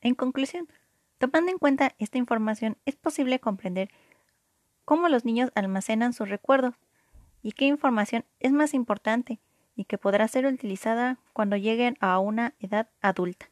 En conclusión, tomando en cuenta esta información, es posible comprender cómo los niños almacenan sus recuerdos y qué información es más importante y que podrá ser utilizada cuando lleguen a una edad adulta.